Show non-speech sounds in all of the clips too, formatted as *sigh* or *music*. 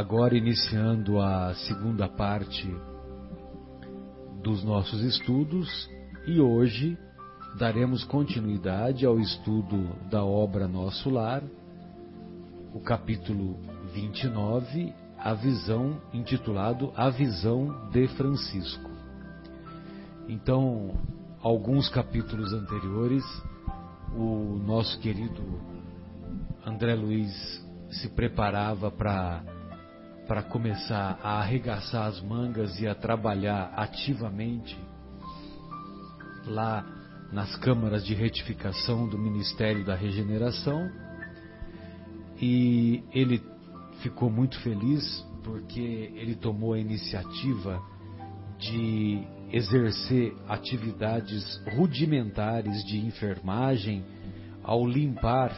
agora iniciando a segunda parte dos nossos estudos e hoje daremos continuidade ao estudo da obra Nosso Lar, o capítulo 29, a visão intitulado A Visão de Francisco. Então, alguns capítulos anteriores, o nosso querido André Luiz se preparava para para começar a arregaçar as mangas e a trabalhar ativamente lá nas câmaras de retificação do Ministério da Regeneração. E ele ficou muito feliz porque ele tomou a iniciativa de exercer atividades rudimentares de enfermagem ao limpar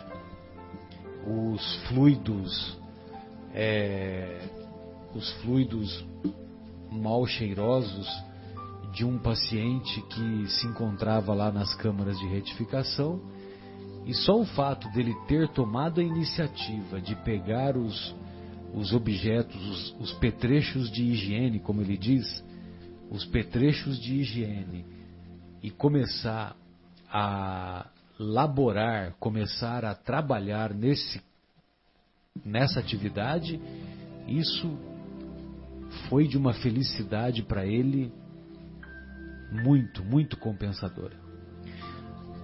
os fluidos, é, os fluidos mal cheirosos de um paciente que se encontrava lá nas câmaras de retificação. E só o fato dele ter tomado a iniciativa de pegar os, os objetos, os, os petrechos de higiene, como ele diz, os petrechos de higiene, e começar a laborar, começar a trabalhar nesse, nessa atividade, isso foi de uma felicidade para ele muito, muito compensadora.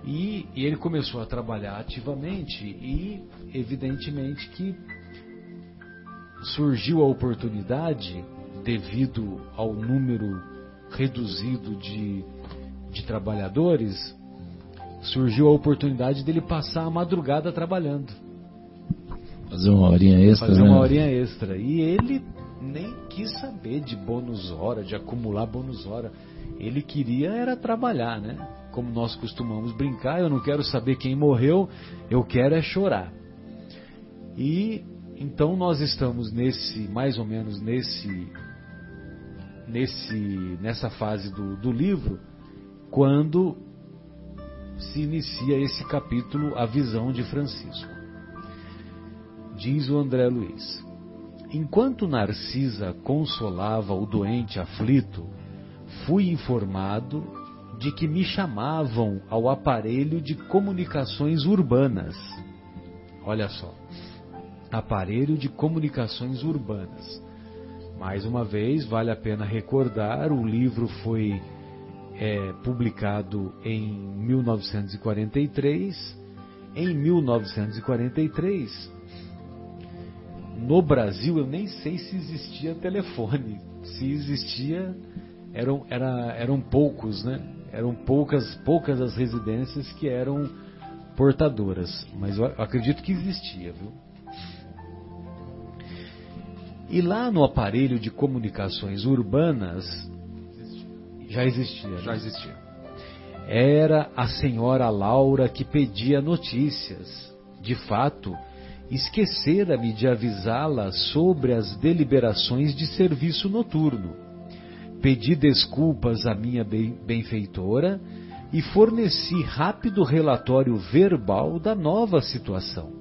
E, e, ele começou a trabalhar ativamente e, evidentemente, que surgiu a oportunidade, devido ao número reduzido de, de trabalhadores, surgiu a oportunidade dele passar a madrugada trabalhando. Fazer uma horinha extra. Fazer né? uma horinha extra. E ele nem quis saber de bônus hora, de acumular bônus hora. Ele queria era trabalhar, né? Como nós costumamos brincar, eu não quero saber quem morreu, eu quero é chorar. E então nós estamos nesse, mais ou menos nesse, nesse, nessa fase do, do livro, quando se inicia esse capítulo, a visão de Francisco. Diz o André Luiz: Enquanto Narcisa consolava o doente aflito, fui informado de que me chamavam ao aparelho de comunicações urbanas. Olha só, aparelho de comunicações urbanas. Mais uma vez, vale a pena recordar: o livro foi é, publicado em 1943. Em 1943, no Brasil, eu nem sei se existia telefone. Se existia, eram, era, eram poucos, né? Eram poucas, poucas as residências que eram portadoras. Mas eu acredito que existia, viu? E lá no aparelho de comunicações urbanas já existia. Já né? existia. Era a senhora Laura que pedia notícias. De fato, esquecera-me de avisá-la sobre as deliberações de serviço noturno. Pedi desculpas à minha benfeitora e forneci rápido relatório verbal da nova situação.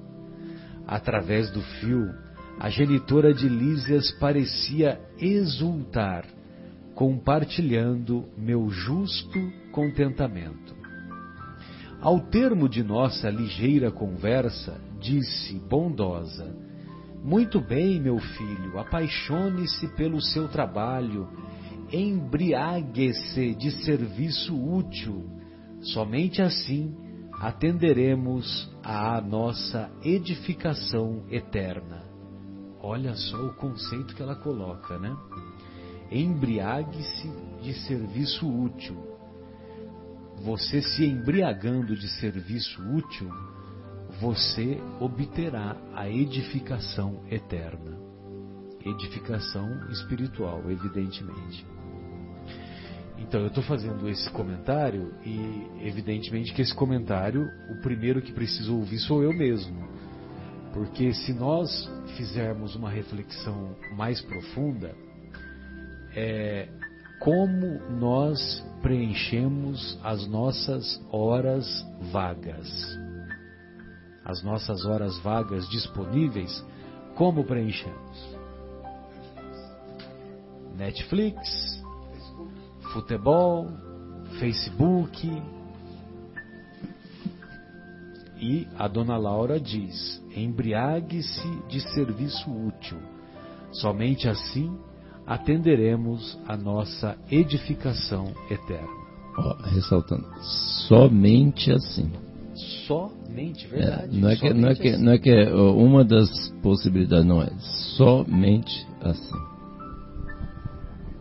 Através do fio, a genitora de Lísias parecia exultar, compartilhando meu justo contentamento. Ao termo de nossa ligeira conversa, disse bondosa: Muito bem, meu filho, apaixone-se pelo seu trabalho, embriague-se de serviço útil. Somente assim atenderemos à nossa edificação eterna. Olha só o conceito que ela coloca, né? Embriague-se de serviço útil. Você se embriagando de serviço útil, você obterá a edificação eterna. Edificação espiritual, evidentemente. Então, eu estou fazendo esse comentário e, evidentemente, que esse comentário, o primeiro que preciso ouvir sou eu mesmo. Porque se nós fizermos uma reflexão mais profunda, é como nós preenchemos as nossas horas vagas. As nossas horas vagas disponíveis, como preenchemos? Netflix, futebol, Facebook. E a dona Laura diz: embriague-se de serviço útil. Somente assim atenderemos a nossa edificação eterna. Ó, ressaltando, somente assim. Somente, É, verdade. não, é que, não, é somente que, assim. não é que é uma das possibilidades, não é. Somente assim.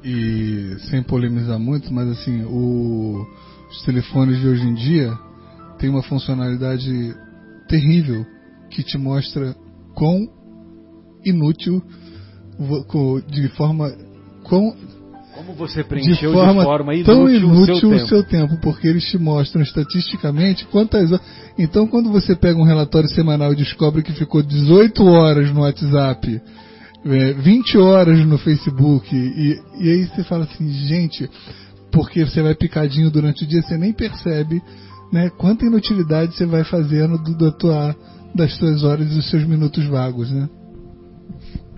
E sem polemizar muito, mas assim, o- os telefones de hoje em dia têm uma funcionalidade terrível que te mostra quão inútil, de forma quão Como você de preencheu forma, de forma inútil, tão o inútil seu o tempo. seu tempo, porque eles te mostram estatisticamente quantas horas. Então, quando você pega um relatório semanal e descobre que ficou 18 horas no WhatsApp, é, 20 horas no Facebook, e, e aí você fala assim, gente, porque você vai picadinho durante o dia, você nem percebe né, quanta inutilidade você vai fazendo do, tua, das suas horas e dos seus minutos vagos, né?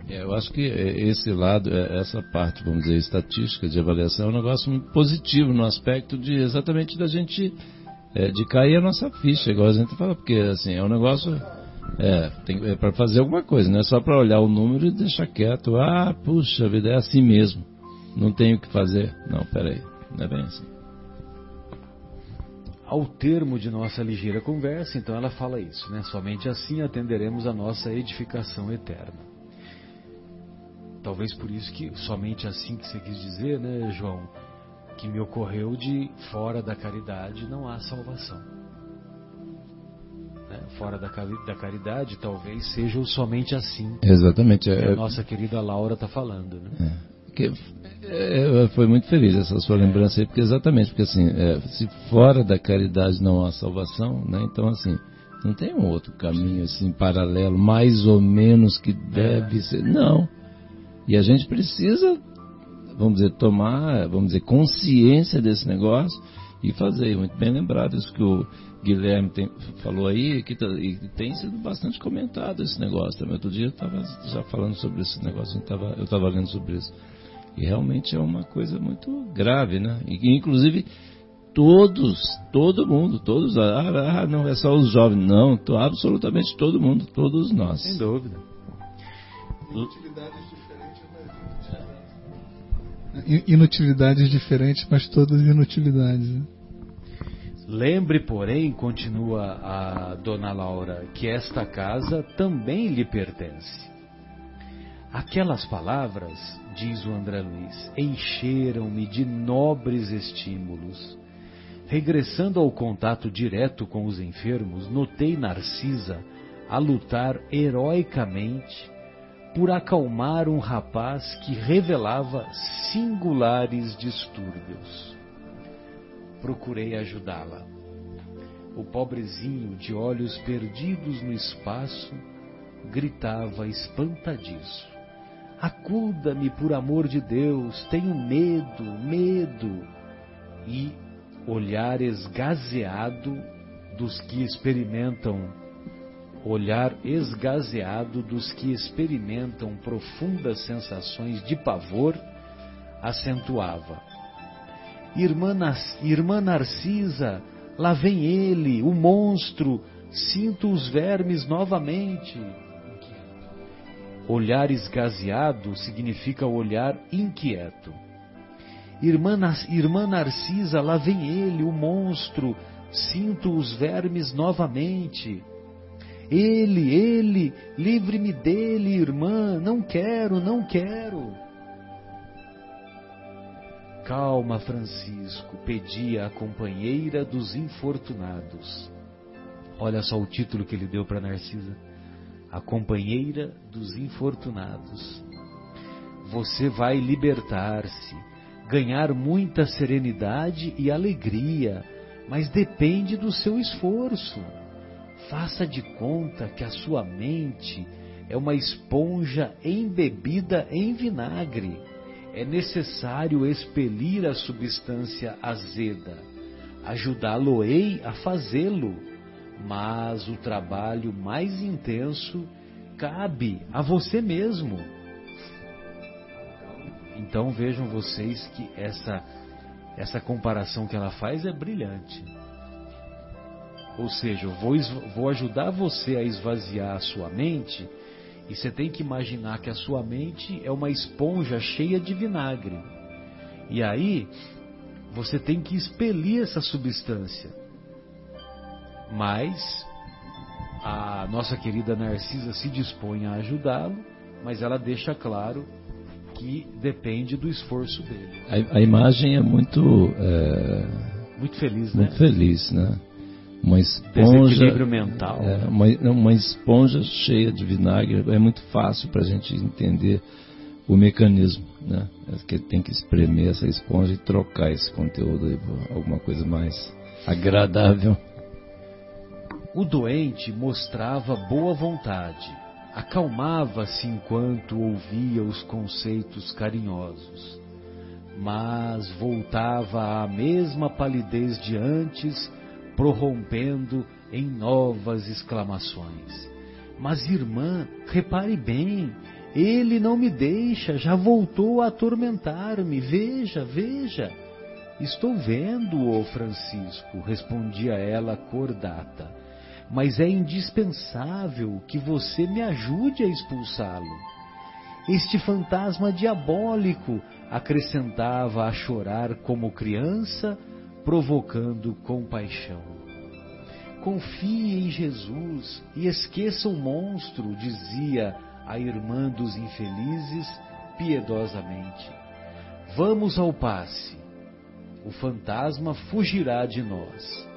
É, eu acho que é, esse lado, é, essa parte, vamos dizer, estatística de avaliação é um negócio muito positivo no aspecto de exatamente da gente é, de cair a nossa ficha, igual a gente fala, porque assim, é um negócio é, é para fazer alguma coisa, não é só para olhar o número e deixar quieto. Ah, puxa vida, é assim mesmo. Não tenho o que fazer. Não, peraí, não é bem assim. Ao termo de nossa ligeira conversa, então ela fala isso, né? Somente assim atenderemos a nossa edificação eterna. Talvez por isso que somente assim que você quis dizer, né, João, que me ocorreu de fora da caridade não há salvação. Né? Fora da, da caridade, talvez seja o somente assim Exatamente. que É, a nossa querida Laura está falando, né? É, que, é, foi muito feliz essa sua lembrança aí, porque exatamente, porque assim, é, se fora da caridade não há salvação, né, então assim, não tem um outro caminho assim paralelo, mais ou menos que deve ser, não. E a gente precisa, vamos dizer, tomar, vamos dizer, consciência desse negócio e fazer. Muito bem lembrado isso que o Guilherme tem- falou aí, que tá- e tem sido bastante comentado esse negócio também. Outro dia eu estava já falando sobre esse negócio, eu estava lendo sobre isso. E realmente é uma coisa muito grave, né? E inclusive todos, todo mundo, todos, ah, ah, não é só os jovens, não, absolutamente todo mundo, todos nós. Sem dúvida. I- Inutilidades diferentes, mas todas inutilidades. Lembre, porém, continua a dona Laura, que esta casa também lhe pertence. Aquelas palavras, diz o André Luiz, encheram-me de nobres estímulos. Regressando ao contato direto com os enfermos, notei Narcisa a lutar heroicamente por acalmar um rapaz que revelava singulares distúrbios. Procurei ajudá-la. O pobrezinho, de olhos perdidos no espaço, gritava espantadiço: Acuda-me por amor de Deus, tenho medo, medo. E olhar esgazeado dos que experimentam olhar esgazeado dos que experimentam profundas sensações de pavor, acentuava. Irmã, Irmã Narcisa, lá vem ele, o monstro, sinto os vermes novamente. Olhar esgazeado significa olhar inquieto. Irmã, Irmã Narcisa, lá vem ele, o monstro, sinto os vermes novamente. Ele, ele, livre-me dele, irmã, não quero, não quero. Calma, Francisco, pedia a companheira dos infortunados. Olha só o título que ele deu para Narcisa: A companheira dos infortunados. Você vai libertar-se, ganhar muita serenidade e alegria, mas depende do seu esforço. Faça de conta que a sua mente é uma esponja embebida em vinagre. É necessário expelir a substância azeda. Ajudá-lo-ei a fazê-lo, mas o trabalho mais intenso cabe a você mesmo. Então vejam vocês que essa, essa comparação que ela faz é brilhante. Ou seja, eu vou, vou ajudar você a esvaziar a sua mente e você tem que imaginar que a sua mente é uma esponja cheia de vinagre. E aí você tem que expelir essa substância. Mas a nossa querida Narcisa se dispõe a ajudá-lo, mas ela deixa claro que depende do esforço dele. A, a imagem é muito é, muito feliz, muito né? feliz, né? Uma esponja. É, uma, uma esponja cheia de vinagre. É muito fácil para a gente entender o mecanismo, né? É que tem que espremer essa esponja e trocar esse conteúdo aí por alguma coisa mais agradável. O doente mostrava boa vontade, acalmava-se enquanto ouvia os conceitos carinhosos, mas voltava à mesma palidez de antes, prorrompendo em novas exclamações. Mas, irmã, repare bem, ele não me deixa, já voltou a atormentar-me. Veja, veja. Estou vendo, ô Francisco, respondia ela cordata mas é indispensável que você me ajude a expulsá-lo. Este fantasma diabólico acrescentava a chorar como criança, provocando compaixão. Confie em Jesus e esqueça o monstro, dizia a irmã dos infelizes piedosamente. Vamos ao passe. O fantasma fugirá de nós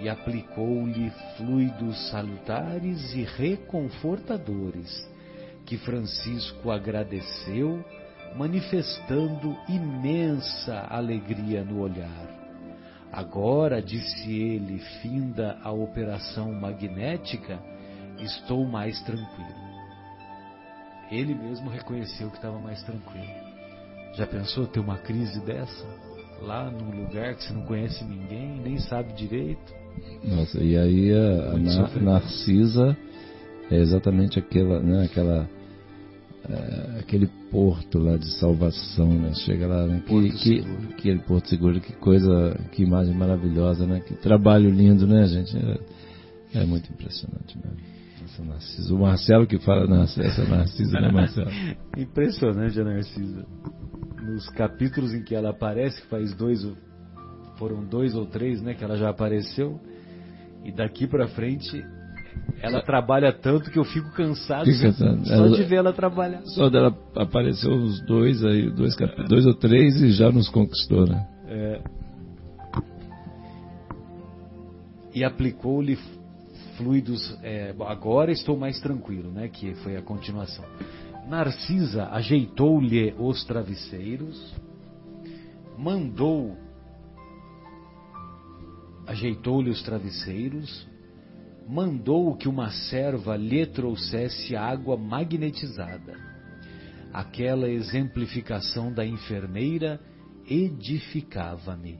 e aplicou-lhe fluidos salutares e reconfortadores, que Francisco agradeceu, manifestando imensa alegria no olhar. Agora, disse ele, finda a operação magnética, estou mais tranquilo. Ele mesmo reconheceu que estava mais tranquilo. Já pensou ter uma crise dessa? Lá num lugar que você não conhece ninguém, nem sabe direito? Nossa, e aí a, a Narcisa é exatamente aquela, né, aquela, é, aquele porto lá de salvação, né? Chega lá, né? Que, que, aquele porto seguro, que coisa, que imagem maravilhosa, né? Que trabalho lindo, né, gente? É, é muito impressionante mesmo. Essa Narcisa. O Marcelo que fala essa Narcisa, né, Marcelo? *laughs* impressionante a Narcisa. Nos capítulos em que ela aparece, que faz dois foram dois ou três, né, que ela já apareceu. E daqui para frente ela trabalha tanto que eu fico cansado só ela, de ver ela trabalhar. Só dela apareceu uns dois aí, dois, dois ou três e já nos conquistou, né? É. E aplicou-lhe fluidos. É, agora estou mais tranquilo, né? Que foi a continuação. Narcisa ajeitou-lhe os travesseiros, mandou ajeitou-lhe os travesseiros, mandou que uma serva lhe trouxesse água magnetizada. Aquela exemplificação da enfermeira edificava-me.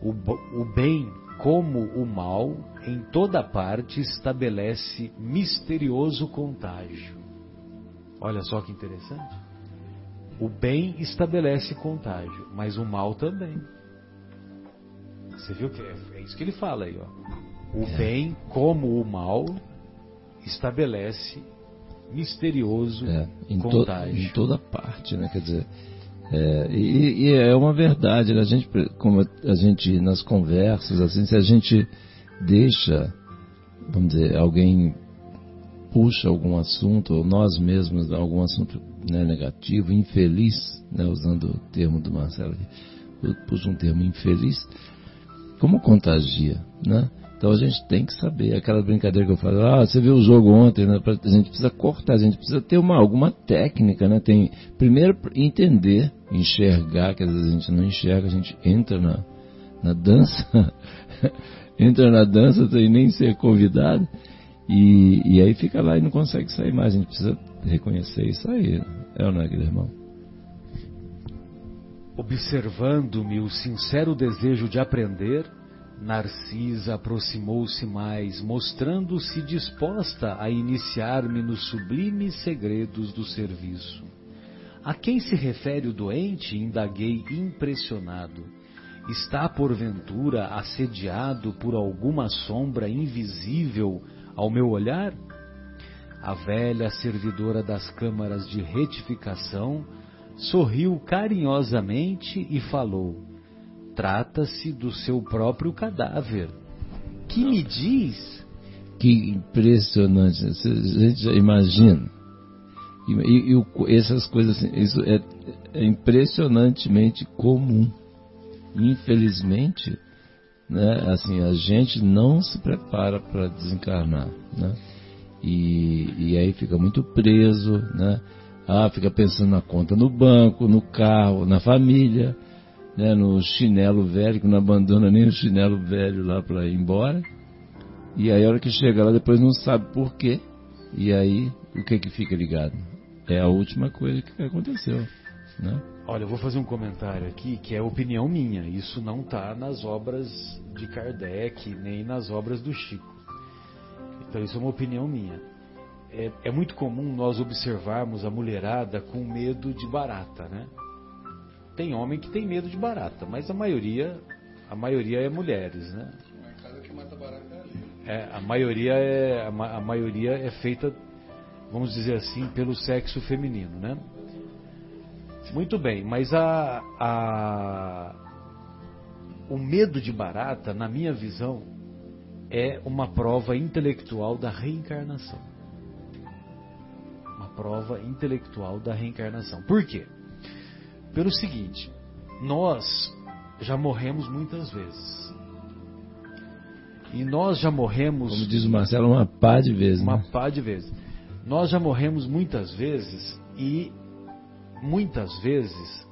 O, o bem como o mal em toda parte estabelece misterioso contágio. Olha só que interessante. O bem estabelece contágio, mas o mal também. Você viu que é, é isso que ele fala aí, ó. O é. bem como o mal estabelece misterioso é, em contágio. To, em toda parte, né? Quer dizer, é, e, e, é uma verdade, né? a gente, como a gente nas conversas, assim, se a gente deixa, vamos dizer, alguém puxa algum assunto, ou nós mesmos algum assunto né, negativo, infeliz, né, usando o termo do Marcelo, puxa um termo infeliz, como contagia, né? Então a gente tem que saber, aquela brincadeira que eu falo, ah, você viu o jogo ontem, né? A gente precisa cortar, a gente precisa ter uma, alguma técnica, né? Tem, primeiro entender, enxergar, que às vezes a gente não enxerga, a gente entra na, na dança, *laughs* entra na dança sem nem ser convidado, e, e aí fica lá e não consegue sair mais, a gente precisa reconhecer isso aí, é ou não é, irmão? Observando-me o sincero desejo de aprender, Narcisa aproximou-se mais, mostrando-se disposta a iniciar-me nos sublimes segredos do serviço. A quem se refere o doente? indaguei impressionado. Está porventura assediado por alguma sombra invisível ao meu olhar? A velha servidora das câmaras de retificação sorriu carinhosamente e falou: Trata-se do seu próprio cadáver. Que me diz? Que impressionante. A gente já imagina. E, e, essas coisas, assim, isso é, é, impressionantemente comum. Infelizmente, né, assim, a gente não se prepara para desencarnar, né? E, e aí fica muito preso, né? Ah, fica pensando na conta no banco, no carro, na família, né? no chinelo velho, que não abandona nem o chinelo velho lá para ir embora. E aí a hora que chega lá depois não sabe por quê. E aí o que que fica ligado? É a última coisa que aconteceu, né? Olha, eu vou fazer um comentário aqui que é opinião minha. Isso não está nas obras de Kardec nem nas obras do Chico. Então isso é uma opinião minha. É, é, muito comum nós observarmos a mulherada com medo de barata, né? Tem homem que tem medo de barata, mas a maioria, a maioria é mulheres, né? É, a maioria é a, a maioria é feita, vamos dizer assim, pelo sexo feminino, né? Muito bem, mas a, a o medo de barata, na minha visão, é uma prova intelectual da reencarnação. Uma prova intelectual da reencarnação. Por quê? Pelo seguinte, nós já morremos muitas vezes. E nós já morremos. Como diz o Marcelo, uma pá de vezes. Uma né? pá de vezes. Nós já morremos muitas vezes e muitas vezes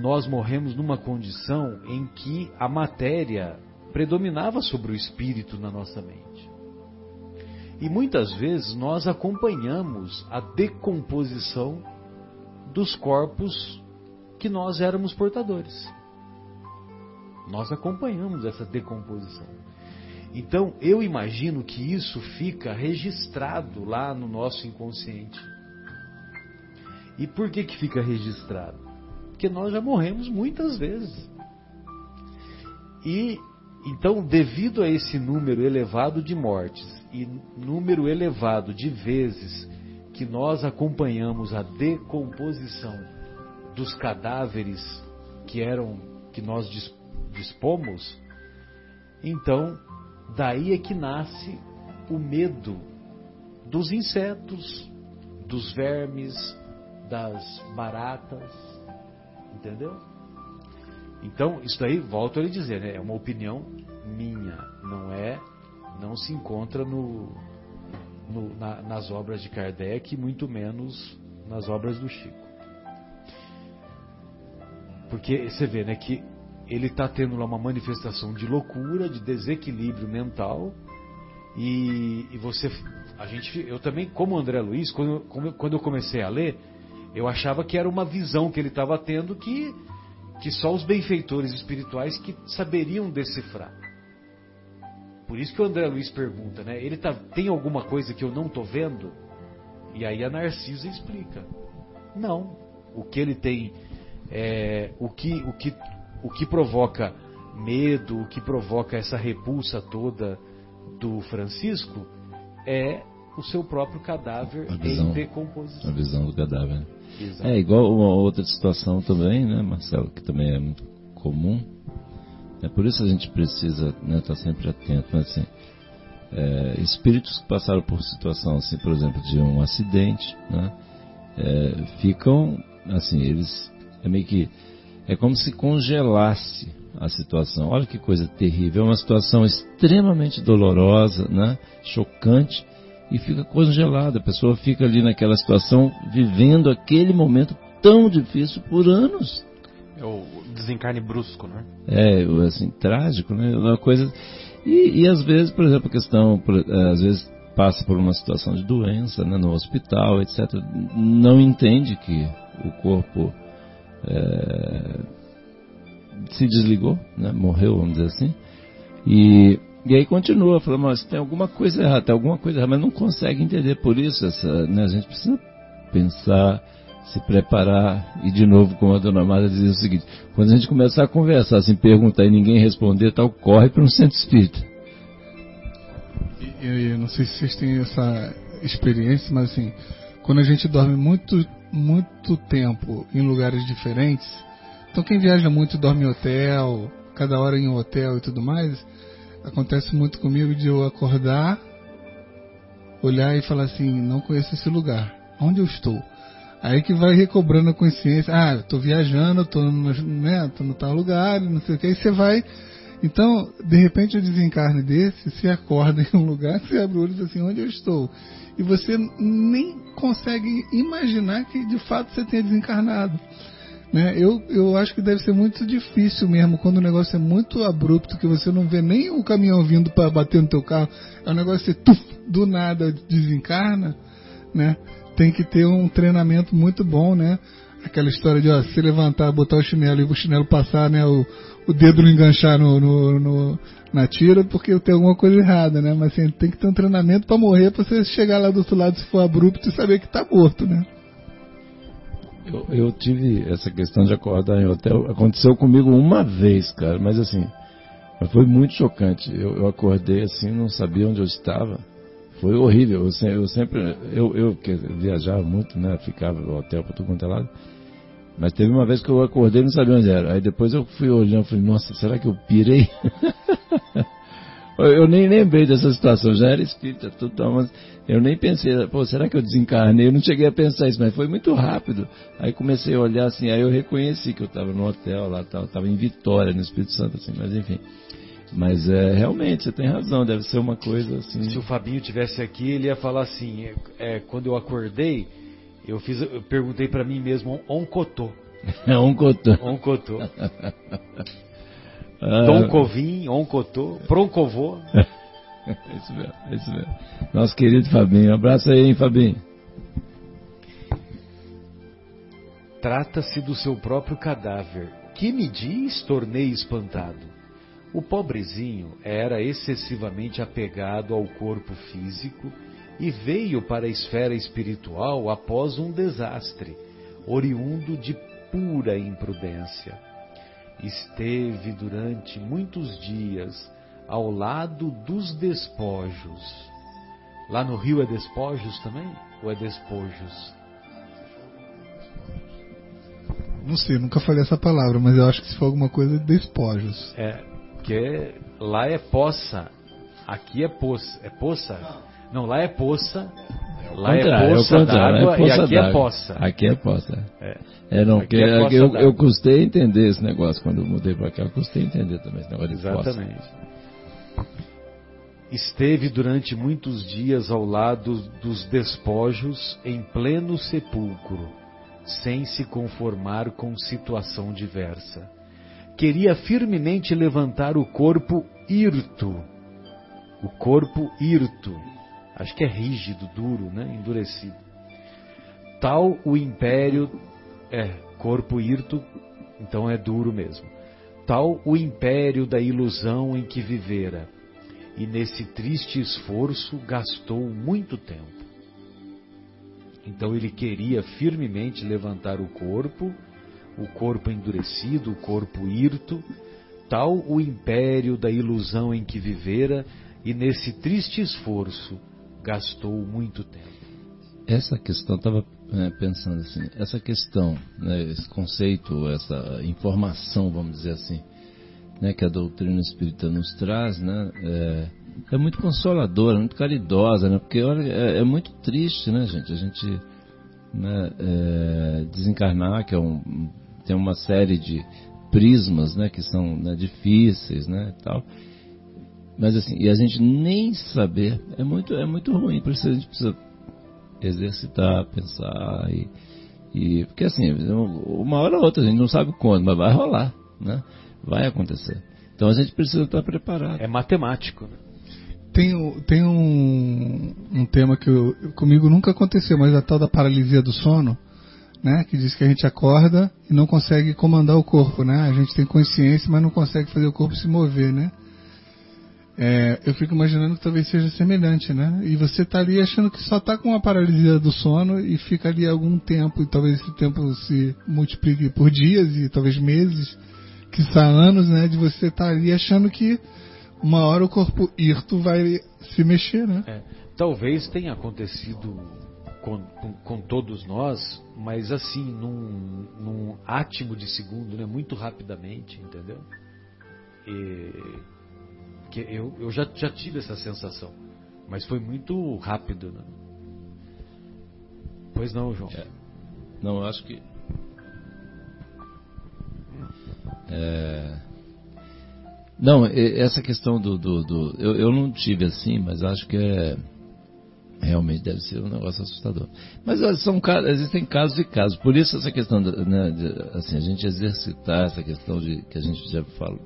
nós morremos numa condição em que a matéria predominava sobre o espírito na nossa mente. E muitas vezes nós acompanhamos a decomposição dos corpos que nós éramos portadores. Nós acompanhamos essa decomposição. Então, eu imagino que isso fica registrado lá no nosso inconsciente. E por que que fica registrado? Porque nós já morremos muitas vezes. E então, devido a esse número elevado de mortes e número elevado de vezes que nós acompanhamos a decomposição dos cadáveres que eram que nós dispomos, então daí é que nasce o medo dos insetos, dos vermes, das baratas, entendeu? Então, isso daí, volto a lhe dizer, né, é uma opinião minha, não é, não se encontra no, no na, nas obras de Kardec, muito menos nas obras do Chico. Porque você vê, né, que ele está tendo lá uma manifestação de loucura, de desequilíbrio mental, e, e, você, a gente, eu também, como André Luiz, quando, quando eu comecei a ler, eu achava que era uma visão que ele estava tendo que que só os benfeitores espirituais que saberiam decifrar. Por isso que o André Luiz pergunta, né? Ele tá, tem alguma coisa que eu não estou vendo? E aí a Narcisa explica. Não. O que ele tem, é, o, que, o, que, o que provoca medo, o que provoca essa repulsa toda do Francisco é o seu próprio cadáver visão, em decomposição. A visão do cadáver. Exato. É igual uma outra situação também, né, Marcelo, que também é muito comum. É por isso a gente precisa estar né, tá sempre atento. Assim, é, espíritos que passaram por situação, assim, por exemplo, de um acidente, né, é, ficam, assim, eles é meio que é como se congelasse a situação. Olha que coisa terrível, é uma situação extremamente dolorosa, né, chocante e fica congelada. A pessoa fica ali naquela situação, vivendo aquele momento tão difícil por anos. É o desencarne brusco, né? É, assim, trágico, né? Uma coisa. E, e às vezes, por exemplo, a questão, eh, às vezes passa por uma situação de doença, né, no hospital, etc. Não entende que o corpo é, se desligou, né, morreu, vamos dizer assim. E e aí continua, falando, mas tem alguma coisa errada, tem alguma coisa errada, mas não consegue entender. Por isso, essa, né, a gente precisa pensar, se preparar e de novo, como a dona Mara dizia o seguinte, quando a gente começar a conversar, assim, perguntar e ninguém responder, tal, corre para um centro espírita. Eu, eu não sei se vocês têm essa experiência, mas assim, quando a gente dorme muito, muito tempo em lugares diferentes, então quem viaja muito dorme em hotel, cada hora em um hotel e tudo mais, acontece muito comigo de eu acordar, olhar e falar assim, não conheço esse lugar, onde eu estou? Aí que vai recobrando a consciência, ah, estou viajando, estou no, né, tô no tal lugar, não sei o que, aí você vai. Então, de repente, o desencarne desse, você acorda *laughs* em um lugar, você abre o olho e diz assim, onde eu estou? E você nem consegue imaginar que de fato você tenha desencarnado. Né? Eu, eu acho que deve ser muito difícil mesmo quando o negócio é muito abrupto, que você não vê nem o caminhão vindo para bater no teu carro, é um negócio que tuf, do nada desencarna, né? Tem que ter um treinamento muito bom, né? Aquela história de ó, se levantar, botar o chinelo e o chinelo passar, né? O, o dedo não enganchar no, no, no, na tira porque tem alguma coisa errada, né? Mas assim, tem que ter um treinamento para morrer, para você chegar lá do outro lado se for abrupto e saber que está morto, né? Eu, eu, tive essa questão de acordar em hotel, aconteceu comigo uma vez, cara, mas assim, foi muito chocante. Eu, eu acordei assim, não sabia onde eu estava. Foi horrível. Eu, eu sempre, eu, eu viajava muito, né, ficava no hotel para tudo quanto é lado. Mas teve uma vez que eu acordei e não sabia onde era. Aí depois eu fui olhando e falei, nossa, será que eu pirei? *laughs* eu nem lembrei dessa situação, já era espírita, tudo, mas eu nem pensei, pô, será que eu desencarnei? Eu não cheguei a pensar isso, mas foi muito rápido. Aí comecei a olhar assim, aí eu reconheci que eu estava no hotel lá, estava em Vitória, no Espírito Santo, assim, mas enfim. Mas é, realmente, você tem razão, deve ser uma coisa assim. Se o Fabinho tivesse aqui, ele ia falar assim, é, é quando eu acordei, eu fiz, eu perguntei para mim mesmo, oncotô. É *laughs* oncotô. Oncotô. *laughs* Ah. Dom Covim, Oncotô, Proncovô. *laughs* isso mesmo, isso mesmo. Nosso querido Fabinho. Um abraço aí, hein, Fabinho. Trata-se do seu próprio cadáver. Que me diz? Tornei espantado. O pobrezinho era excessivamente apegado ao corpo físico e veio para a esfera espiritual após um desastre, oriundo de pura imprudência esteve durante muitos dias ao lado dos despojos. Lá no Rio é despojos também? Ou é despojos? Não sei, nunca falei essa palavra, mas eu acho que se for alguma coisa, despojos. É, porque lá é poça, aqui é poça. É poça? Não, lá é poça Lá é, é poça d'água é e aqui é poça. Aqui é poça. É, é não, porque é eu, eu custei entender esse negócio quando eu mudei para cá, eu custei entender também esse negócio Exatamente. de poça. Esteve durante muitos dias ao lado dos despojos em pleno sepulcro, sem se conformar com situação diversa. Queria firmemente levantar o corpo hirto, o corpo hirto, acho que é rígido, duro, né? endurecido. Tal o império, é, corpo hirto, então é duro mesmo. Tal o império da ilusão em que vivera, e nesse triste esforço gastou muito tempo. Então ele queria firmemente levantar o corpo, o corpo endurecido, o corpo hirto, tal o império da ilusão em que vivera, e nesse triste esforço gastou muito tempo. Essa questão, estava é, pensando assim, essa questão, né, esse conceito, essa informação, vamos dizer assim, né, que a doutrina espírita nos traz, né, é, é muito consoladora, muito caridosa, né, porque olha, é, é muito triste, né, gente, a gente né, é, desencarnar, que é um, tem uma série de prismas, né, que são né, difíceis, né, tal, mas assim, e a gente nem saber é muito, é muito ruim, por isso a gente precisa exercitar, pensar e, e porque assim, uma hora ou outra a gente não sabe quando, mas vai rolar, né? Vai acontecer. Então a gente precisa estar preparado. É matemático, né? Tem, tem um, um tema que eu, comigo nunca aconteceu, mas a tal da paralisia do sono, né? Que diz que a gente acorda e não consegue comandar o corpo, né? A gente tem consciência, mas não consegue fazer o corpo se mover, né? É, eu fico imaginando que talvez seja semelhante, né? E você tá ali achando que só tá com uma paralisia do sono e fica ali algum tempo, e talvez esse tempo se multiplique por dias e talvez meses, que anos, né? De você tá ali achando que uma hora o corpo hirto vai se mexer, né? É, talvez tenha acontecido com, com, com, todos nós, mas assim, num, num átimo de segundo, né? Muito rapidamente, entendeu? E que eu, eu já, já tive essa sensação, mas foi muito rápido. Né? Pois não, João? É. Não, eu acho que. É... Não, essa questão do. do, do eu, eu não tive assim, mas acho que é. Realmente deve ser um negócio assustador. Mas são, existem casos e casos. Por isso essa questão, né, de, assim, a gente exercitar essa questão de que a gente já falou,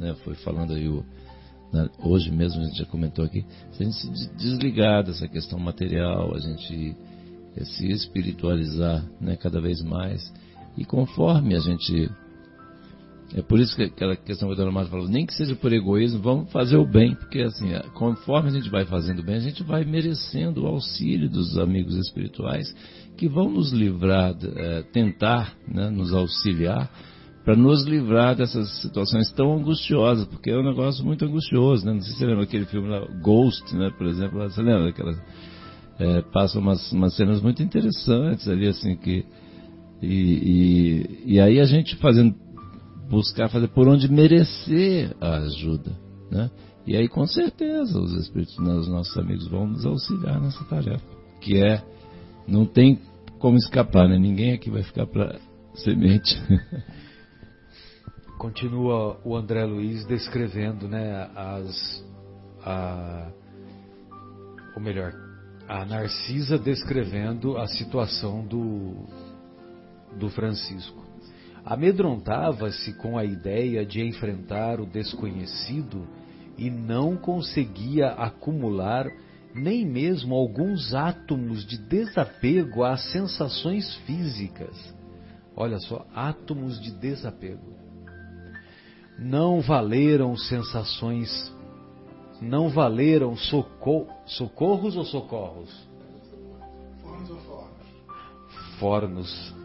né, foi falando aí o, né, hoje mesmo a gente já comentou aqui, a gente se desligar dessa questão material, a gente eh, se espiritualizar né, cada vez mais, e conforme a gente. É por isso que aquela questão que a Dona Marta falou, nem que seja por egoísmo, vamos fazer o bem, porque assim, conforme a gente vai fazendo bem, a gente vai merecendo o auxílio dos amigos espirituais que vão nos livrar, é, tentar né, nos auxiliar para nos livrar dessas situações tão angustiosas, porque é um negócio muito angustioso, né? Não sei se você lembra aquele filme lá, Ghost, né? Por exemplo, você lembra daquela é, passa umas, umas cenas muito interessantes ali, assim que e, e, e aí a gente fazendo buscar fazer por onde merecer a ajuda, né? E aí com certeza os espíritos, os nossos amigos vão nos auxiliar nessa tarefa, que é não tem como escapar, né? Ninguém aqui vai ficar para semente. *laughs* continua o André Luiz descrevendo, né, as, a, ou melhor, a Narcisa descrevendo a situação do, do Francisco. Amedrontava-se com a ideia de enfrentar o desconhecido e não conseguia acumular nem mesmo alguns átomos de desapego às sensações físicas. Olha só, átomos de desapego não valeram sensações, não valeram socor, socorros ou socorros? Fornos ou fornos? Fornos.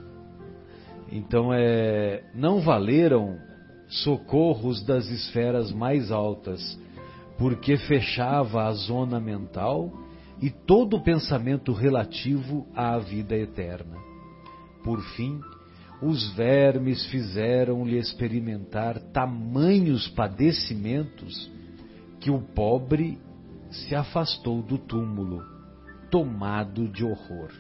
Então é, não valeram socorros das esferas mais altas, porque fechava a zona mental e todo o pensamento relativo à vida eterna. Por fim, os vermes fizeram-lhe experimentar tamanhos padecimentos que o pobre se afastou do túmulo, tomado de horror.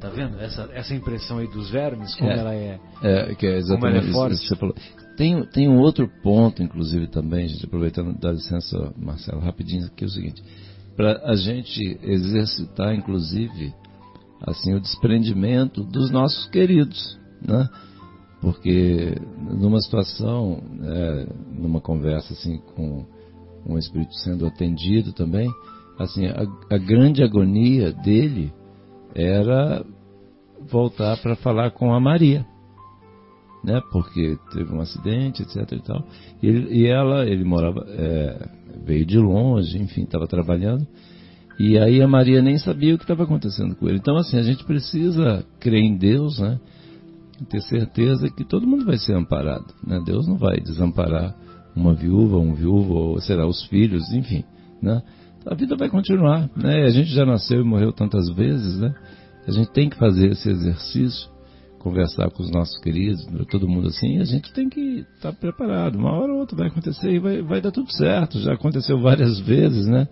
Tá vendo essa, essa impressão aí dos vermes, como é, ela é, é, que é exatamente como ela é forte? Isso que você falou. Tem, tem um outro ponto, inclusive, também, gente, aproveitando, dá licença, Marcelo, rapidinho, que é o seguinte, para a gente exercitar, inclusive, assim o desprendimento dos nossos queridos, né? Porque numa situação, é, numa conversa assim com um espírito sendo atendido também, assim a, a grande agonia dele era voltar para falar com a Maria, né? Porque teve um acidente, etc e tal. E, ele, e ela, ele morava, é, veio de longe, enfim, estava trabalhando e aí a Maria nem sabia o que estava acontecendo com ele. Então, assim, a gente precisa crer em Deus, né? Ter certeza que todo mundo vai ser amparado. Né? Deus não vai desamparar uma viúva, um viúvo, ou será os filhos, enfim. Né? A vida vai continuar. Né? A gente já nasceu e morreu tantas vezes, né? A gente tem que fazer esse exercício, conversar com os nossos queridos, todo mundo assim, e a gente tem que estar tá preparado. Uma hora ou outra vai acontecer e vai, vai dar tudo certo. Já aconteceu várias vezes, né?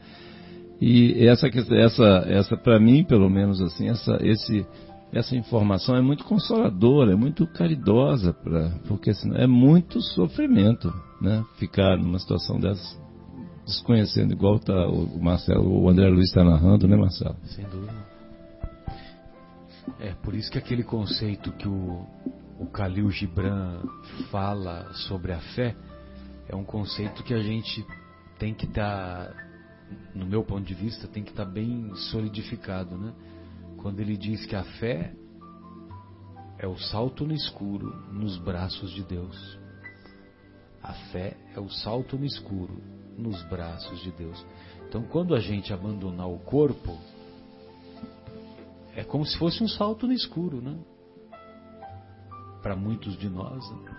E essa, essa, essa para mim, pelo menos assim, essa, esse, essa informação é muito consoladora, é muito caridosa, pra, porque senão é muito sofrimento, né? Ficar numa situação dessa, desconhecendo, igual tá o Marcelo, o André Luiz está narrando, né, Marcelo? Sem dúvida. É por isso que aquele conceito que o, o Khalil Gibran fala sobre a fé é um conceito que a gente tem que estar tá no meu ponto de vista, tem que estar bem solidificado, né? Quando ele diz que a fé é o salto no escuro nos braços de Deus. A fé é o salto no escuro nos braços de Deus. Então, quando a gente abandonar o corpo, é como se fosse um salto no escuro, né? Para muitos de nós. Né?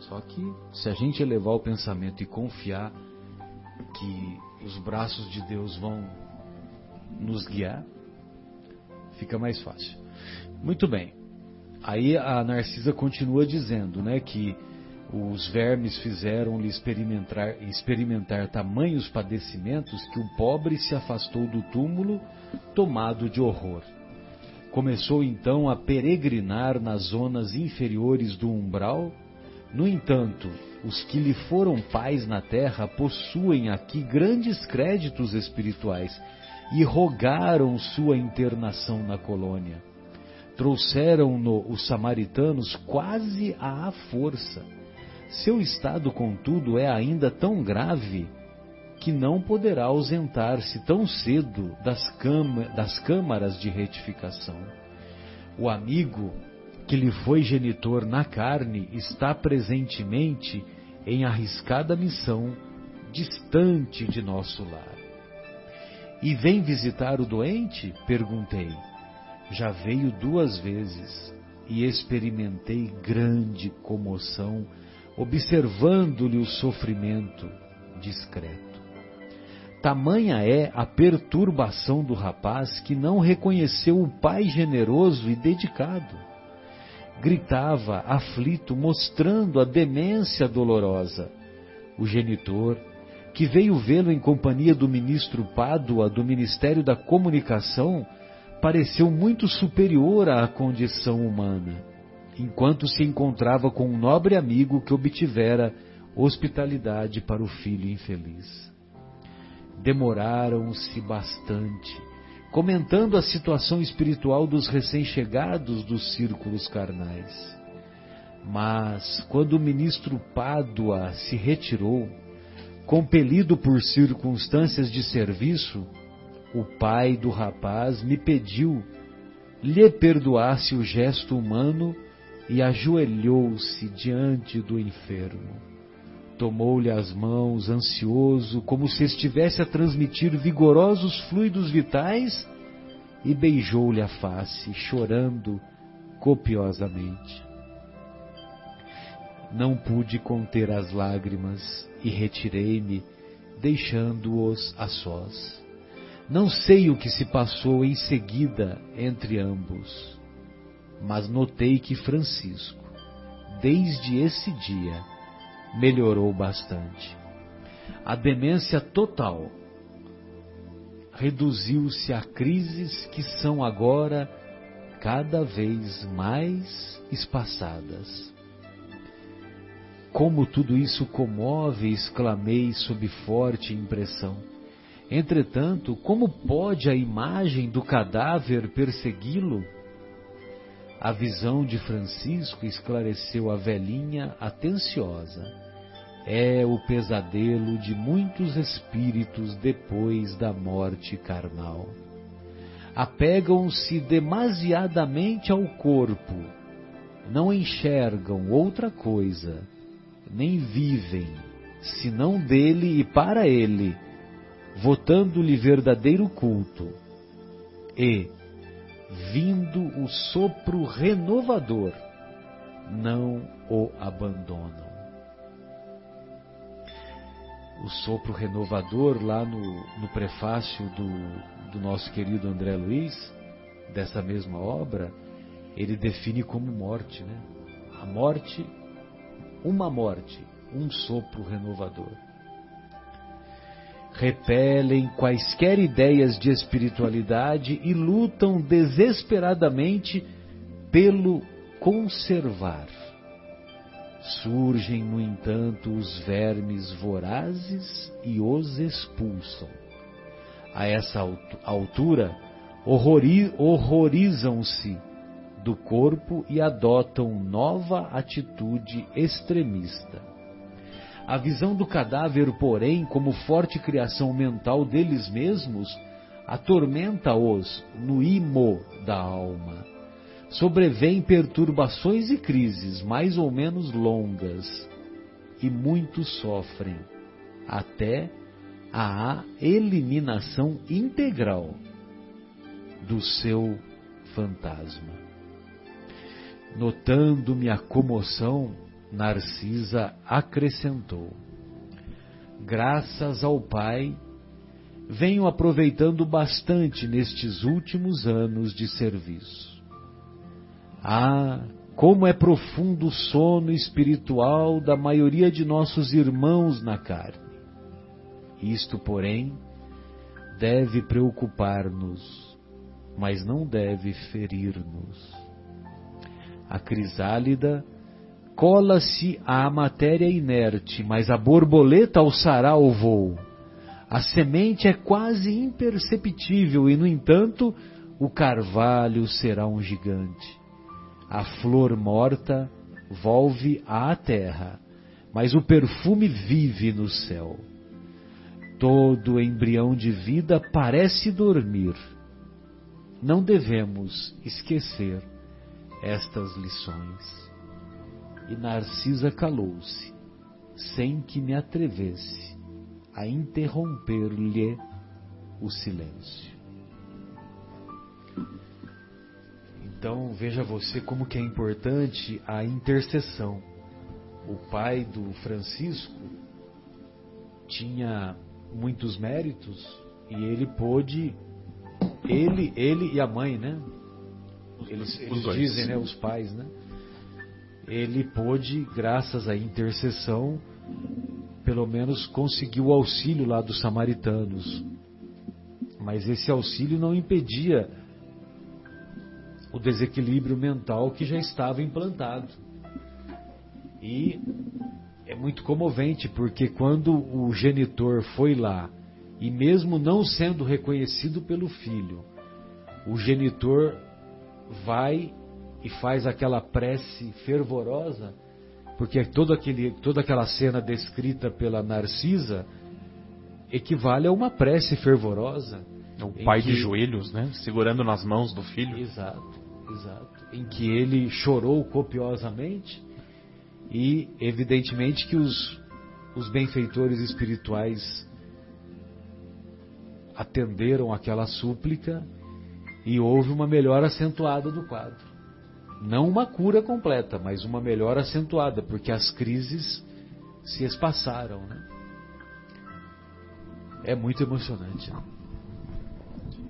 Só que se a gente elevar o pensamento e confiar que os braços de Deus vão nos guiar, fica mais fácil. Muito bem. Aí a Narcisa continua dizendo, né, que os vermes fizeram-lhe experimentar, experimentar tamanhos padecimentos que o pobre se afastou do túmulo, tomado de horror. Começou então a peregrinar nas zonas inferiores do umbral. No entanto, os que lhe foram pais na terra possuem aqui grandes créditos espirituais e rogaram sua internação na colônia. Trouxeram-no os samaritanos quase à força seu estado, contudo, é ainda tão grave que não poderá ausentar-se tão cedo das, das câmaras de retificação. O amigo que lhe foi genitor na carne está presentemente em arriscada missão distante de nosso lar. E vem visitar o doente? Perguntei. Já veio duas vezes e experimentei grande comoção observando-lhe o sofrimento discreto. Tamanha é a perturbação do rapaz que não reconheceu o pai generoso e dedicado. Gritava, aflito, mostrando a demência dolorosa. O genitor, que veio vê-lo em companhia do ministro Pádua do Ministério da Comunicação, pareceu muito superior à condição humana enquanto se encontrava com um nobre amigo que obtivera hospitalidade para o filho infeliz. Demoraram-se bastante, comentando a situação espiritual dos recém-chegados dos círculos carnais. Mas, quando o ministro Pádua se retirou, compelido por circunstâncias de serviço, o pai do rapaz me pediu lhe perdoasse o gesto humano e ajoelhou-se diante do enfermo. Tomou-lhe as mãos, ansioso, como se estivesse a transmitir vigorosos fluidos vitais, e beijou-lhe a face, chorando copiosamente. Não pude conter as lágrimas e retirei-me, deixando-os a sós. Não sei o que se passou em seguida entre ambos mas notei que Francisco, desde esse dia, melhorou bastante. A demência total reduziu-se a crises que são agora cada vez mais espaçadas. Como tudo isso comove, exclamei sob forte impressão. Entretanto, como pode a imagem do cadáver persegui-lo? A visão de Francisco esclareceu a velhinha atenciosa. É o pesadelo de muitos espíritos depois da morte carnal. Apegam-se demasiadamente ao corpo, não enxergam outra coisa, nem vivem, senão dele e para ele, votando-lhe verdadeiro culto. E, vindo o sopro renovador, não o abandonam. O sopro renovador, lá no, no prefácio do, do nosso querido André Luiz, dessa mesma obra, ele define como morte, né? A morte, uma morte, um sopro renovador repelem quaisquer ideias de espiritualidade e lutam desesperadamente pelo conservar. Surgem, no entanto, os vermes vorazes e os expulsam. A essa altura, horrorizam-se do corpo e adotam nova atitude extremista a visão do cadáver, porém, como forte criação mental deles mesmos, atormenta-os no imo da alma. Sobrevêm perturbações e crises mais ou menos longas, e muitos sofrem, até a eliminação integral do seu fantasma. Notando minha comoção, Narcisa acrescentou: Graças ao Pai, venho aproveitando bastante nestes últimos anos de serviço. Ah, como é profundo o sono espiritual da maioria de nossos irmãos na carne. Isto, porém, deve preocupar-nos, mas não deve ferir-nos. A crisálida cola-se à matéria inerte, mas a borboleta alçará o voo. A semente é quase imperceptível e, no entanto, o carvalho será um gigante. A flor morta volve à terra, mas o perfume vive no céu. Todo embrião de vida parece dormir. Não devemos esquecer estas lições. E Narcisa calou-se, sem que me atrevesse a interromper-lhe o silêncio. Então veja você como que é importante a intercessão. O pai do Francisco tinha muitos méritos e ele pôde, ele, ele e a mãe, né? Eles, eles dizem, né? Os pais, né? Ele pôde, graças à intercessão, pelo menos conseguiu o auxílio lá dos samaritanos. Mas esse auxílio não impedia o desequilíbrio mental que já estava implantado. E é muito comovente, porque quando o genitor foi lá, e mesmo não sendo reconhecido pelo filho, o genitor vai e faz aquela prece fervorosa, porque todo aquele, toda aquela cena descrita pela Narcisa equivale a uma prece fervorosa. O pai que, de joelhos, né? Segurando nas mãos do filho. Exato. Exato. Em que ele chorou copiosamente e, evidentemente, que os, os benfeitores espirituais atenderam aquela súplica e houve uma melhora acentuada do quadro. Não uma cura completa, mas uma melhora acentuada, porque as crises se espaçaram. Né? É muito emocionante. Né?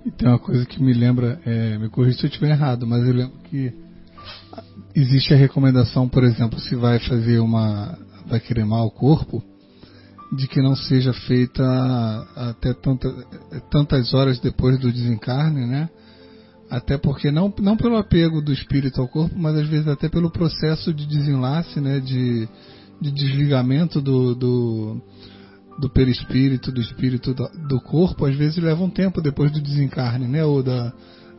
E tem uma coisa que me lembra, é, me corrija se eu estiver errado, mas eu lembro que existe a recomendação, por exemplo, se vai fazer uma, vai cremar o corpo, de que não seja feita até tanta, tantas horas depois do desencarne, né? Até porque não, não pelo apego do espírito ao corpo, mas às vezes até pelo processo de desenlace, né? De, de desligamento do, do do perispírito, do espírito do corpo, às vezes leva um tempo depois do desencarne, né? Ou da,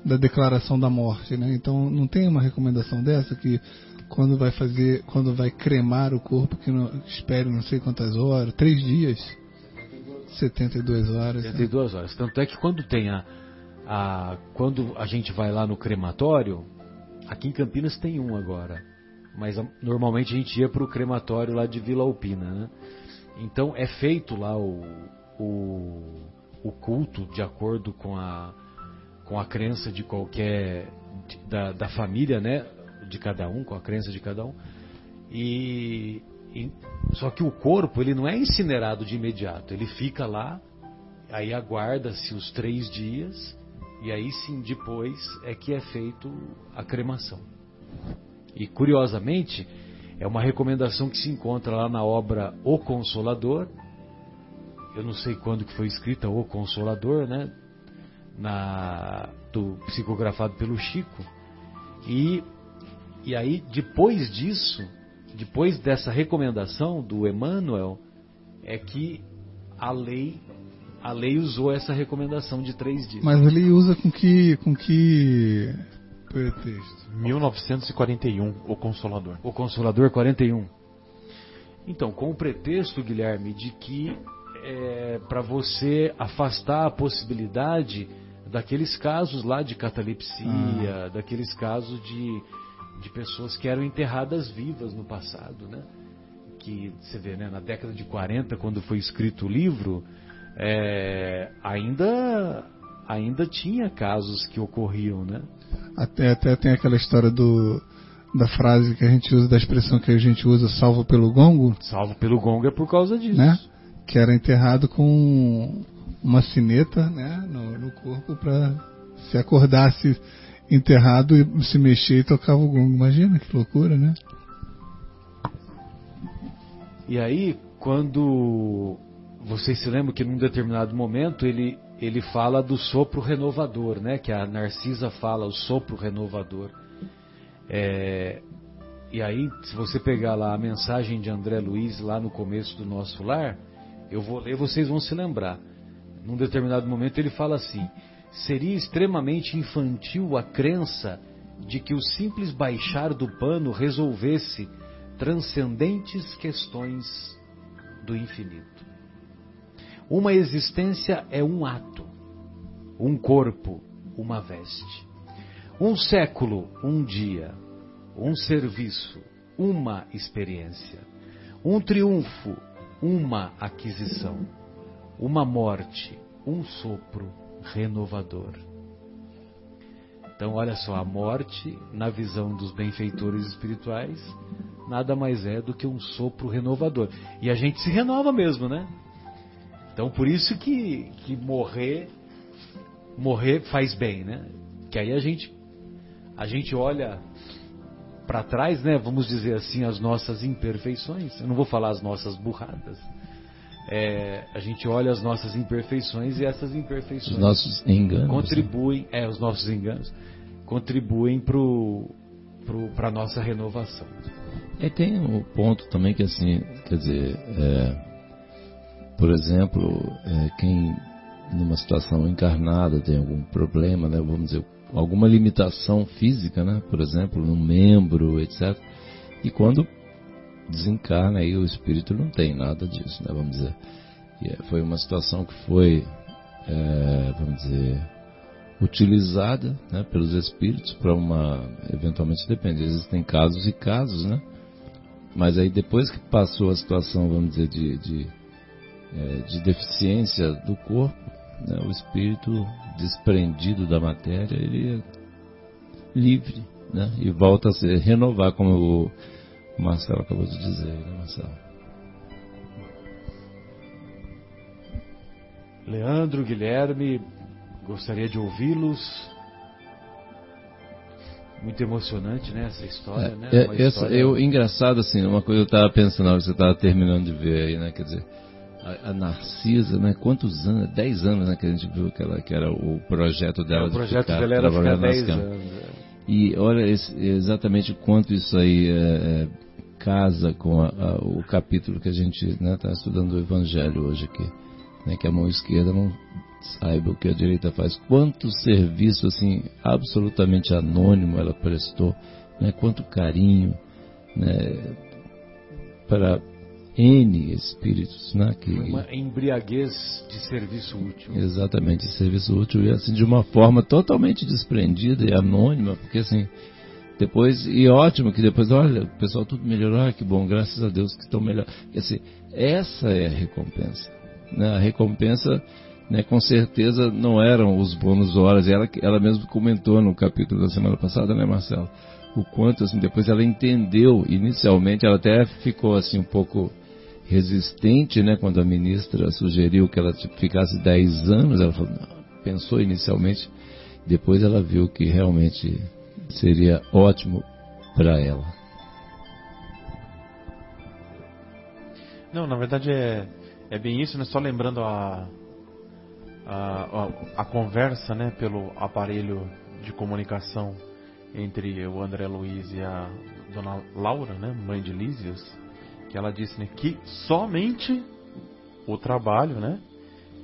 da declaração da morte, né? Então não tem uma recomendação dessa que quando vai fazer, quando vai cremar o corpo, que não, espere não sei quantas horas, três dias, 72 horas. 72 né? horas. Tanto é que quando tem a, a, quando a gente vai lá no crematório, aqui em Campinas tem um agora, mas normalmente a gente ia para o crematório lá de Vila Alpina, né? Então é feito lá o, o, o culto de acordo com a, com a crença de qualquer da, da família, né? De cada um, com a crença de cada um. E, e, só que o corpo ele não é incinerado de imediato, ele fica lá, aí aguarda-se os três dias e aí sim depois é que é feito a cremação. E curiosamente é uma recomendação que se encontra lá na obra O Consolador. Eu não sei quando que foi escrita O Consolador, né? Na, do, psicografado pelo Chico. E, e aí, depois disso, depois dessa recomendação do Emmanuel, é que a lei a lei usou essa recomendação de três dias. Mas a lei usa com que com que pretexto? 1941, O Consolador. O Consolador 41. Então, com o pretexto, Guilherme, de que é, para você afastar a possibilidade daqueles casos lá de catalepsia, ah. daqueles casos de, de pessoas que eram enterradas vivas no passado, né? que você vê, né, na década de 40, quando foi escrito o livro, é, ainda ainda tinha casos que ocorriam, né? Até, até tem aquela história do da frase que a gente usa, da expressão que a gente usa, salvo pelo gongo. Salvo pelo gongo é por causa disso. Né? Que era enterrado com uma sineta né, no, no corpo para se acordasse enterrado e se mexer e tocava o gongo. Imagina que loucura, né? E aí, quando vocês se lembram que num determinado momento ele, ele fala do sopro renovador, né? Que a Narcisa fala, o sopro renovador. É, e aí, se você pegar lá a mensagem de André Luiz lá no começo do nosso lar, eu vou ler, vocês vão se lembrar. Num determinado momento ele fala assim: seria extremamente infantil a crença de que o simples baixar do pano resolvesse transcendentes questões do infinito. Uma existência é um ato, um corpo, uma veste. Um século, um dia. Um serviço, uma experiência. Um triunfo, uma aquisição. Uma morte, um sopro renovador. Então, olha só, a morte, na visão dos benfeitores espirituais, nada mais é do que um sopro renovador. E a gente se renova mesmo, né? Então, por isso que, que morrer, morrer faz bem, né? Que aí a gente, a gente olha para trás, né? Vamos dizer assim, as nossas imperfeições. Eu não vou falar as nossas burradas. É, a gente olha as nossas imperfeições e essas imperfeições os nossos enganos, contribuem, né? é, os nossos enganos contribuem para pro, a nossa renovação. E tem um ponto também que assim, quer dizer, é, por exemplo, é, quem numa situação encarnada tem algum problema, né, vamos dizer, alguma limitação física, né, por exemplo, num membro, etc. E quando desencarna aí o espírito não tem nada disso, né, vamos dizer. E é, foi uma situação que foi, é, vamos dizer, utilizada né, pelos espíritos para uma, eventualmente depende, existem casos e casos, né? Mas aí depois que passou a situação, vamos dizer, de, de, é, de deficiência do corpo, né, o espírito desprendido da matéria, ele é livre, né? E volta a se renovar, como o Marcelo acabou de dizer, né, Marcelo? Leandro, Guilherme, gostaria de ouvi-los. Muito emocionante, né, essa história, é, né? É, essa, história... eu, engraçado assim, uma coisa eu estava pensando, você estava terminando de ver aí, né, quer dizer, a, a, Narcisa, né, quantos anos, dez anos, né, que a gente viu que, ela, que era o projeto dela é, o projeto de dela era ficar dez anos. É. E olha esse, exatamente quanto isso aí é, é casa com a, a, o capítulo que a gente está né, tá estudando do Evangelho hoje aqui, né, que a mão esquerda não saiba o que a direita faz. Quanto serviço assim absolutamente anônimo ela prestou, né? Quanto carinho, né? Para N espíritos, né? Que... Uma embriaguez de serviço útil. Exatamente, de serviço útil e assim de uma forma totalmente desprendida e anônima, porque assim depois e ótimo que depois olha o pessoal tudo melhorou, ah, que bom, graças a Deus que estão melhor. Assim, essa é a recompensa, né? A recompensa né, com certeza não eram os bônus horas. Ela, ela mesmo comentou no capítulo da semana passada, né, Marcelo? O quanto, assim, depois ela entendeu, inicialmente, ela até ficou, assim, um pouco resistente, né, quando a ministra sugeriu que ela ficasse 10 anos. Ela falou, pensou inicialmente, depois ela viu que realmente seria ótimo para ela. Não, na verdade é, é bem isso, né? Só lembrando a, a, a, a, conversa né, pelo aparelho de comunicação entre o André Luiz e a dona Laura, né, mãe de Lísios, que ela disse né, que somente o trabalho né,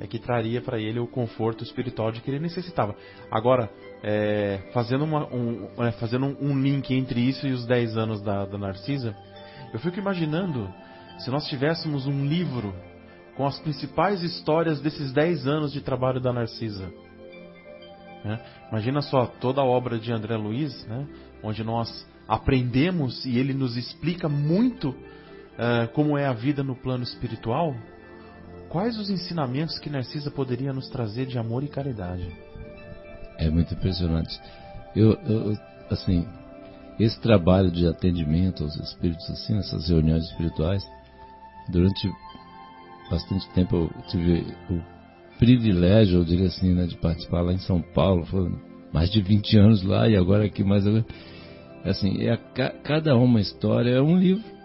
é que traria para ele o conforto espiritual de que ele necessitava. Agora, é, fazendo, uma, um, é, fazendo um link entre isso e os 10 anos da, da Narcisa, eu fico imaginando se nós tivéssemos um livro com as principais histórias desses 10 anos de trabalho da Narcisa. Né? Imagina só toda a obra de André Luiz, né? onde nós aprendemos e ele nos explica muito uh, como é a vida no plano espiritual, quais os ensinamentos que Narcisa poderia nos trazer de amor e caridade? É muito impressionante. Eu, eu assim, esse trabalho de atendimento aos espíritos, assim, essas reuniões espirituais, durante bastante tempo eu tive o privilégio, eu diria assim, né, de participar lá em São Paulo, foi mais de 20 anos lá e agora aqui mais assim, é a, cada uma história é um livro.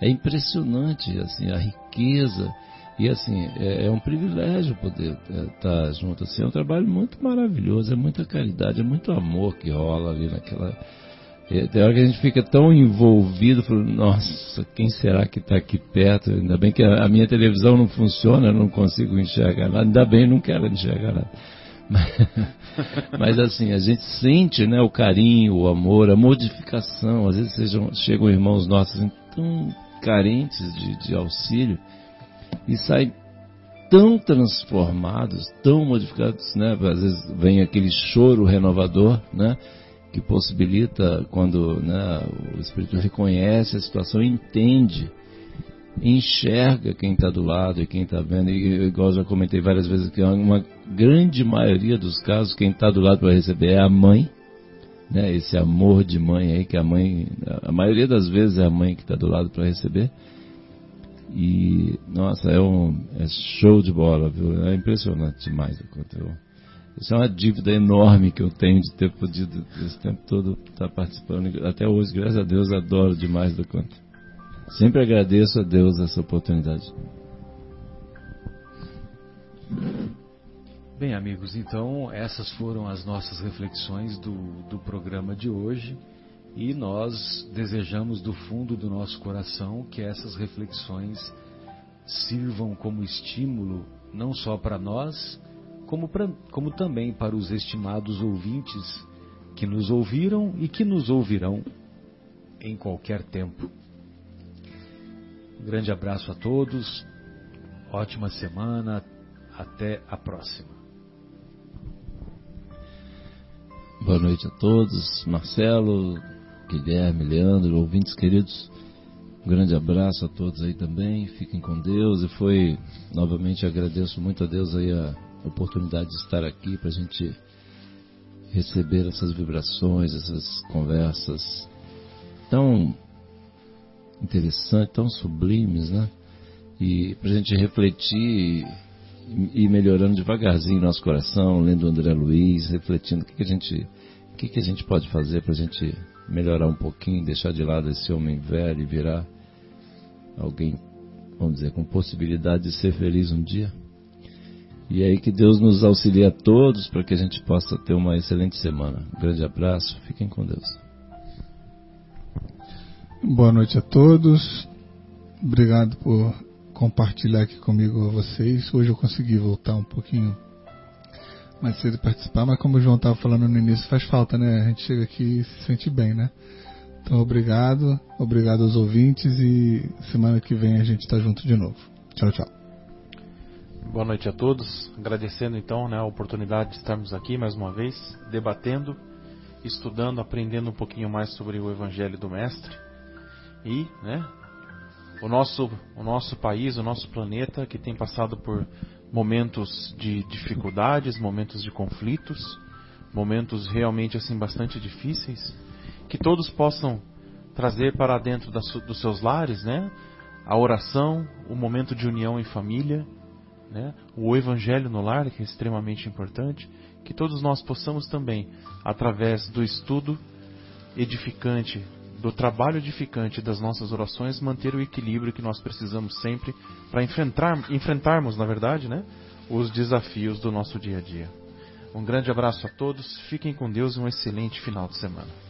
É impressionante assim a riqueza e assim é, é um privilégio poder é, estar junto assim, é um trabalho muito maravilhoso, é muita caridade, é muito amor que rola ali naquela tem hora que a gente fica tão envolvido, falando, nossa, quem será que está aqui perto? Ainda bem que a, minha televisão não funciona, eu não consigo enxergar nada, ainda bem, eu não quero enxergar nada. *laughs* Mas, mas, assim, a gente sente né, o carinho, o amor, a modificação. Às vezes sejam, chegam irmãos nossos assim, tão carentes de, de auxílio e saem tão transformados, tão modificados, né? Às vezes vem aquele choro renovador, né? que possibilita quando né, o espírito reconhece a situação, entende, enxerga quem está do lado e quem está vendo. E igual já comentei várias vezes que uma grande maioria dos casos quem está do lado para receber é a mãe, né? Esse amor de mãe aí que a mãe, a maioria das vezes é a mãe que está do lado para receber. E nossa, é um é show de bola, viu? É impressionante demais o conteúdo. Isso é uma dívida enorme que eu tenho de ter podido esse tempo todo estar participando. Até hoje, graças a Deus, adoro demais da conta. Sempre agradeço a Deus essa oportunidade. Bem, amigos, então essas foram as nossas reflexões do, do programa de hoje e nós desejamos do fundo do nosso coração que essas reflexões sirvam como estímulo não só para nós, como, pra, como também para os estimados ouvintes que nos ouviram e que nos ouvirão em qualquer tempo. Um grande abraço a todos, ótima semana, até a próxima. Boa noite a todos, Marcelo, Guilherme, Leandro, ouvintes queridos. Um grande abraço a todos aí também. Fiquem com Deus e foi novamente agradeço muito a Deus aí a oportunidade de estar aqui para a gente receber essas vibrações, essas conversas tão interessantes, tão sublimes, né? E para a gente refletir ir melhorando devagarzinho nosso coração, lendo André Luiz, refletindo o que, que a gente, o que, que a gente pode fazer para a gente melhorar um pouquinho, deixar de lado esse homem velho e virar alguém, vamos dizer, com possibilidade de ser feliz um dia. E aí que Deus nos auxilie a todos para que a gente possa ter uma excelente semana. Um grande abraço, fiquem com Deus. Boa noite a todos. Obrigado por compartilhar aqui comigo vocês. Hoje eu consegui voltar um pouquinho mais cedo participar, mas como o João estava falando no início, faz falta, né? A gente chega aqui e se sente bem, né? Então, obrigado, obrigado aos ouvintes e semana que vem a gente está junto de novo. Tchau, tchau. Boa noite a todos. Agradecendo então né, a oportunidade de estarmos aqui mais uma vez, debatendo, estudando, aprendendo um pouquinho mais sobre o Evangelho do Mestre. E né, o, nosso, o nosso país, o nosso planeta, que tem passado por momentos de dificuldades, momentos de conflitos, momentos realmente assim bastante difíceis, que todos possam trazer para dentro das, dos seus lares, né, a oração, o momento de união em família né? o Evangelho no lar, que é extremamente importante, que todos nós possamos também, através do estudo edificante, do trabalho edificante das nossas orações, manter o equilíbrio que nós precisamos sempre para enfrentar, enfrentarmos, na verdade, né, os desafios do nosso dia a dia. Um grande abraço a todos, fiquem com Deus e um excelente final de semana.